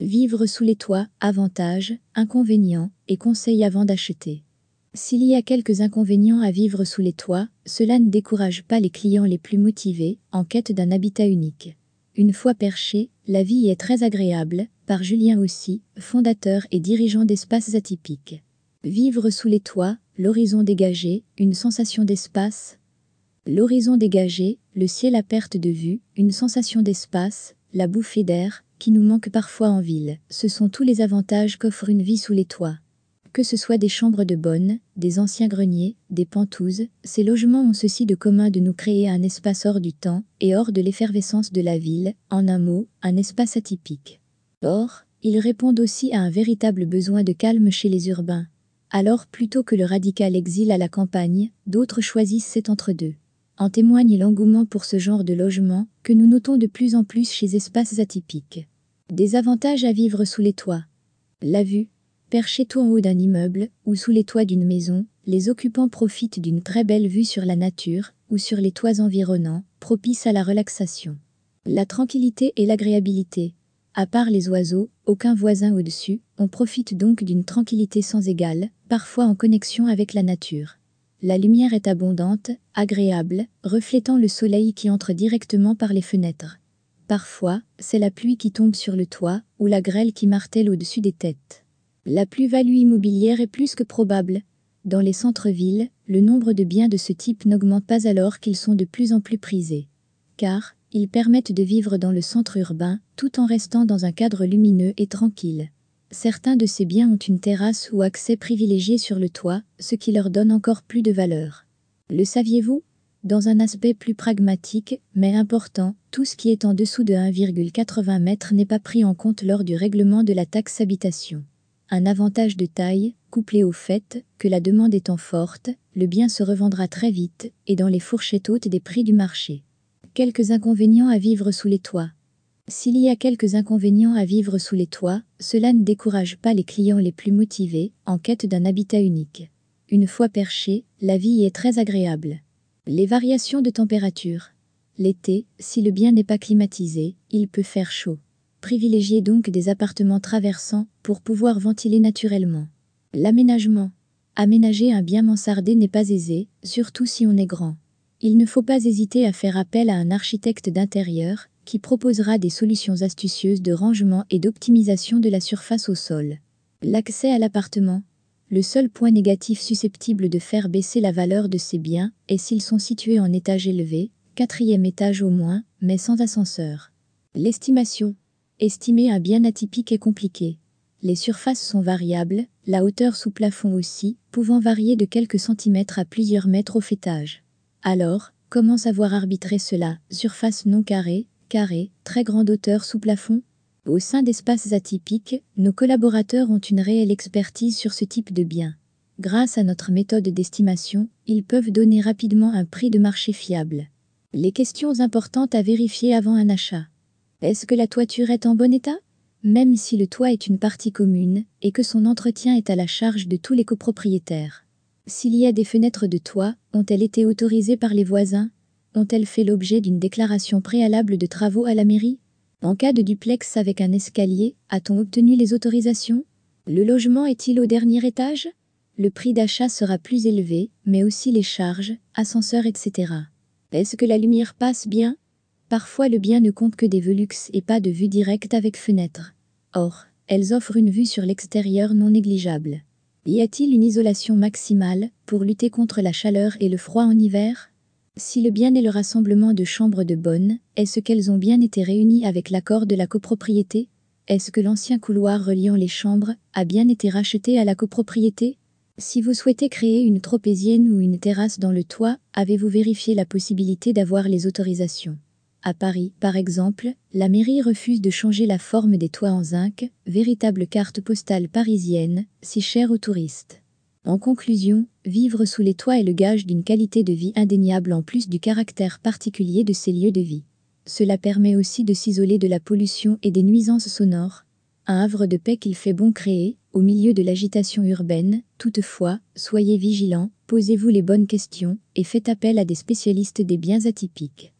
Vivre sous les toits, avantages, inconvénients et conseils avant d'acheter. S'il y a quelques inconvénients à vivre sous les toits, cela ne décourage pas les clients les plus motivés en quête d'un habitat unique. Une fois perché, la vie est très agréable, par Julien aussi, fondateur et dirigeant d'espaces atypiques. Vivre sous les toits, l'horizon dégagé, une sensation d'espace. L'horizon dégagé, le ciel à perte de vue, une sensation d'espace, la bouffée d'air, qui nous manque parfois en ville. Ce sont tous les avantages qu'offre une vie sous les toits. Que ce soit des chambres de bonne, des anciens greniers, des pentouzes, ces logements ont ceci de commun de nous créer un espace hors du temps et hors de l'effervescence de la ville, en un mot, un espace atypique. Or, ils répondent aussi à un véritable besoin de calme chez les urbains. Alors plutôt que le radical exil à la campagne, d'autres choisissent cet entre-deux. En témoigne l'engouement pour ce genre de logement que nous notons de plus en plus chez espaces atypiques. Des avantages à vivre sous les toits. La vue. Perché tout en haut d'un immeuble ou sous les toits d'une maison, les occupants profitent d'une très belle vue sur la nature ou sur les toits environnants, propice à la relaxation. La tranquillité et l'agréabilité. À part les oiseaux, aucun voisin au-dessus, on profite donc d'une tranquillité sans égale, parfois en connexion avec la nature. La lumière est abondante, agréable, reflétant le soleil qui entre directement par les fenêtres. Parfois, c'est la pluie qui tombe sur le toit, ou la grêle qui martèle au-dessus des têtes. La plus-value immobilière est plus que probable. Dans les centres-villes, le nombre de biens de ce type n'augmente pas alors qu'ils sont de plus en plus prisés. Car, ils permettent de vivre dans le centre urbain, tout en restant dans un cadre lumineux et tranquille. Certains de ces biens ont une terrasse ou accès privilégié sur le toit, ce qui leur donne encore plus de valeur. Le saviez-vous? Dans un aspect plus pragmatique, mais important, tout ce qui est en dessous de 1,80 m n'est pas pris en compte lors du règlement de la taxe habitation. Un avantage de taille, couplé au fait que la demande étant forte, le bien se revendra très vite et dans les fourchettes hautes des prix du marché. Quelques inconvénients à vivre sous les toits. S'il y a quelques inconvénients à vivre sous les toits, cela ne décourage pas les clients les plus motivés en quête d'un habitat unique. Une fois perché, la vie est très agréable. Les variations de température. L'été, si le bien n'est pas climatisé, il peut faire chaud. Privilégiez donc des appartements traversants pour pouvoir ventiler naturellement. L'aménagement. Aménager un bien mansardé n'est pas aisé, surtout si on est grand. Il ne faut pas hésiter à faire appel à un architecte d'intérieur qui proposera des solutions astucieuses de rangement et d'optimisation de la surface au sol. L'accès à l'appartement. Le seul point négatif susceptible de faire baisser la valeur de ces biens est s'ils sont situés en étage élevé, quatrième étage au moins, mais sans ascenseur. L'estimation. Estimer un bien atypique est compliqué. Les surfaces sont variables, la hauteur sous plafond aussi, pouvant varier de quelques centimètres à plusieurs mètres au fêtage. Alors, comment savoir arbitrer cela? Surface non carrée, très grande hauteur sous plafond. Au sein d'espaces atypiques, nos collaborateurs ont une réelle expertise sur ce type de bien. Grâce à notre méthode d'estimation, ils peuvent donner rapidement un prix de marché fiable. Les questions importantes à vérifier avant un achat. Est-ce que la toiture est en bon état? Même si le toit est une partie commune et que son entretien est à la charge de tous les copropriétaires. S'il y a des fenêtres de toit, ont-elles été autorisées par les voisins? Ont-elles fait l'objet d'une déclaration préalable de travaux à la mairie? En cas de duplex avec un escalier, a-t-on obtenu les autorisations? Le logement est-il au dernier étage? Le prix d'achat sera plus élevé, mais aussi les charges, ascenseurs, etc. Est-ce que la lumière passe bien? Parfois le bien ne compte que des velux et pas de vue directe avec fenêtre. Or, elles offrent une vue sur l'extérieur non négligeable. Y a-t-il une isolation maximale pour lutter contre la chaleur et le froid en hiver? Si le bien est le rassemblement de chambres de bonne, est-ce qu'elles ont bien été réunies avec l'accord de la copropriété? Est-ce que l'ancien couloir reliant les chambres a bien été racheté à la copropriété? Si vous souhaitez créer une tropézienne ou une terrasse dans le toit, avez-vous vérifié la possibilité d'avoir les autorisations? À Paris, par exemple, la mairie refuse de changer la forme des toits en zinc, véritable carte postale parisienne, si chère aux touristes. En conclusion, vivre sous les toits est le gage d'une qualité de vie indéniable en plus du caractère particulier de ces lieux de vie. Cela permet aussi de s'isoler de la pollution et des nuisances sonores. Un havre de paix qu'il fait bon créer, au milieu de l'agitation urbaine, toutefois, soyez vigilants, posez-vous les bonnes questions, et faites appel à des spécialistes des biens atypiques.